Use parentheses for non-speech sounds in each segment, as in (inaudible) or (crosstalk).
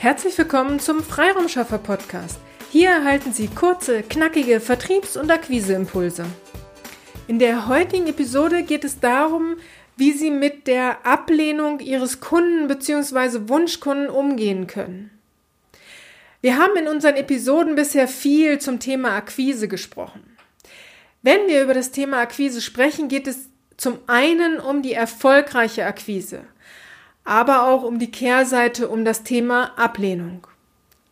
Herzlich willkommen zum Freiraumschaffer Podcast. Hier erhalten Sie kurze, knackige Vertriebs- und Akquiseimpulse. In der heutigen Episode geht es darum, wie Sie mit der Ablehnung Ihres Kunden bzw. Wunschkunden umgehen können. Wir haben in unseren Episoden bisher viel zum Thema Akquise gesprochen. Wenn wir über das Thema Akquise sprechen, geht es zum einen um die erfolgreiche Akquise aber auch um die Kehrseite, um das Thema Ablehnung.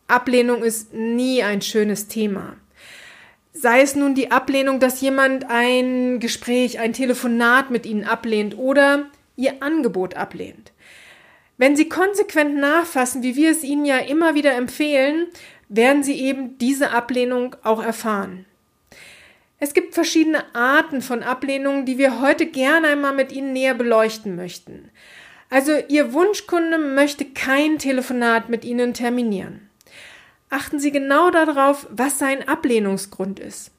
Ablehnung ist nie ein schönes Thema. Sei es nun die Ablehnung, dass jemand ein Gespräch, ein Telefonat mit Ihnen ablehnt oder Ihr Angebot ablehnt. Wenn Sie konsequent nachfassen, wie wir es Ihnen ja immer wieder empfehlen, werden Sie eben diese Ablehnung auch erfahren. Es gibt verschiedene Arten von Ablehnungen, die wir heute gerne einmal mit Ihnen näher beleuchten möchten. Also Ihr Wunschkunde möchte kein Telefonat mit Ihnen terminieren. Achten Sie genau darauf, was sein Ablehnungsgrund ist.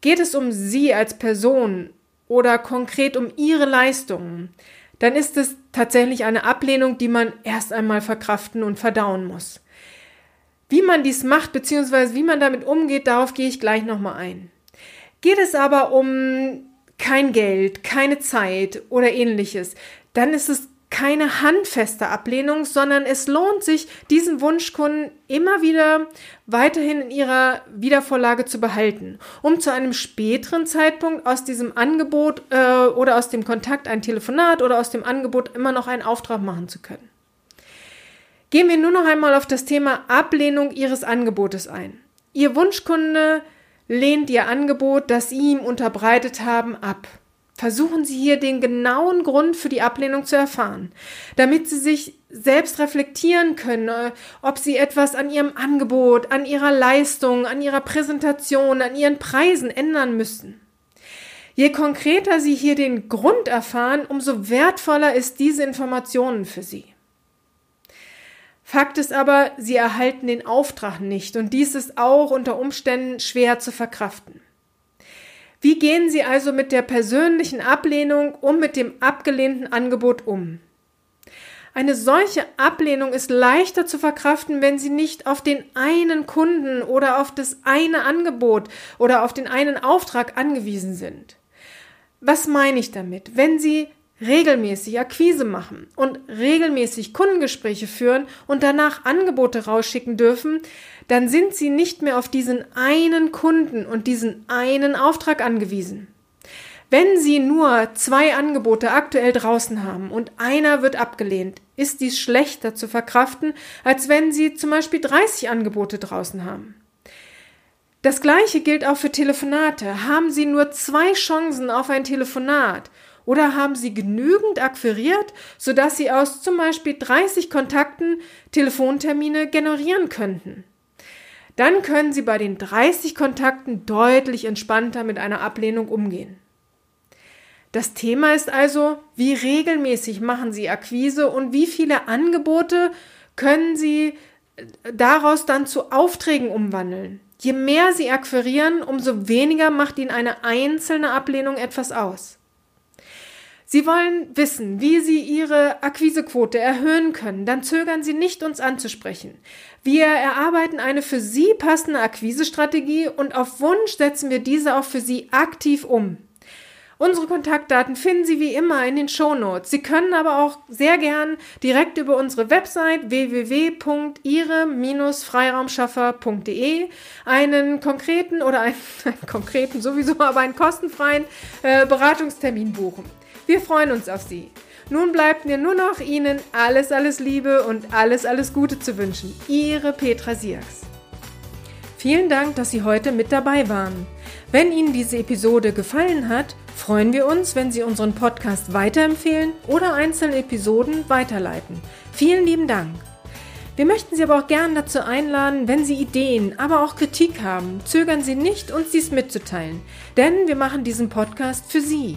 Geht es um Sie als Person oder konkret um Ihre Leistungen, dann ist es tatsächlich eine Ablehnung, die man erst einmal verkraften und verdauen muss. Wie man dies macht bzw. wie man damit umgeht, darauf gehe ich gleich nochmal ein. Geht es aber um kein Geld, keine Zeit oder ähnliches, dann ist es keine handfeste Ablehnung, sondern es lohnt sich, diesen Wunschkunden immer wieder weiterhin in ihrer Wiedervorlage zu behalten, um zu einem späteren Zeitpunkt aus diesem Angebot äh, oder aus dem Kontakt ein Telefonat oder aus dem Angebot immer noch einen Auftrag machen zu können. Gehen wir nur noch einmal auf das Thema Ablehnung Ihres Angebotes ein. Ihr Wunschkunde lehnt Ihr Angebot, das Sie ihm unterbreitet haben, ab. Versuchen Sie hier den genauen Grund für die Ablehnung zu erfahren, damit Sie sich selbst reflektieren können, äh, ob Sie etwas an Ihrem Angebot, an Ihrer Leistung, an Ihrer Präsentation, an Ihren Preisen ändern müssen. Je konkreter Sie hier den Grund erfahren, umso wertvoller ist diese Informationen für Sie. Fakt ist aber, Sie erhalten den Auftrag nicht und dies ist auch unter Umständen schwer zu verkraften. Wie gehen Sie also mit der persönlichen Ablehnung und mit dem abgelehnten Angebot um? Eine solche Ablehnung ist leichter zu verkraften, wenn Sie nicht auf den einen Kunden oder auf das eine Angebot oder auf den einen Auftrag angewiesen sind. Was meine ich damit? Wenn Sie regelmäßig Akquise machen und regelmäßig Kundengespräche führen und danach Angebote rausschicken dürfen, dann sind sie nicht mehr auf diesen einen Kunden und diesen einen Auftrag angewiesen. Wenn Sie nur zwei Angebote aktuell draußen haben und einer wird abgelehnt, ist dies schlechter zu verkraften, als wenn Sie zum Beispiel 30 Angebote draußen haben. Das gleiche gilt auch für Telefonate. Haben Sie nur zwei Chancen auf ein Telefonat oder haben Sie genügend akquiriert, sodass Sie aus zum Beispiel 30 Kontakten Telefontermine generieren könnten? Dann können Sie bei den 30 Kontakten deutlich entspannter mit einer Ablehnung umgehen. Das Thema ist also, wie regelmäßig machen Sie Akquise und wie viele Angebote können Sie äh, daraus dann zu Aufträgen umwandeln. Je mehr Sie akquirieren, umso weniger macht Ihnen eine einzelne Ablehnung etwas aus. Sie wollen wissen, wie Sie Ihre Akquisequote erhöhen können, dann zögern Sie nicht, uns anzusprechen. Wir erarbeiten eine für Sie passende Akquisestrategie und auf Wunsch setzen wir diese auch für Sie aktiv um. Unsere Kontaktdaten finden Sie wie immer in den Shownotes. Sie können aber auch sehr gern direkt über unsere Website www.ihre-freiraumschaffer.de einen konkreten oder einen, (laughs) einen, konkreten sowieso, aber einen kostenfreien äh, Beratungstermin buchen. Wir freuen uns auf Sie. Nun bleibt mir nur noch Ihnen alles, alles Liebe und alles, alles Gute zu wünschen. Ihre Petra Sierks. Vielen Dank, dass Sie heute mit dabei waren. Wenn Ihnen diese Episode gefallen hat, freuen wir uns, wenn Sie unseren Podcast weiterempfehlen oder einzelne Episoden weiterleiten. Vielen lieben Dank. Wir möchten Sie aber auch gern dazu einladen, wenn Sie Ideen, aber auch Kritik haben, zögern Sie nicht, uns dies mitzuteilen, denn wir machen diesen Podcast für Sie.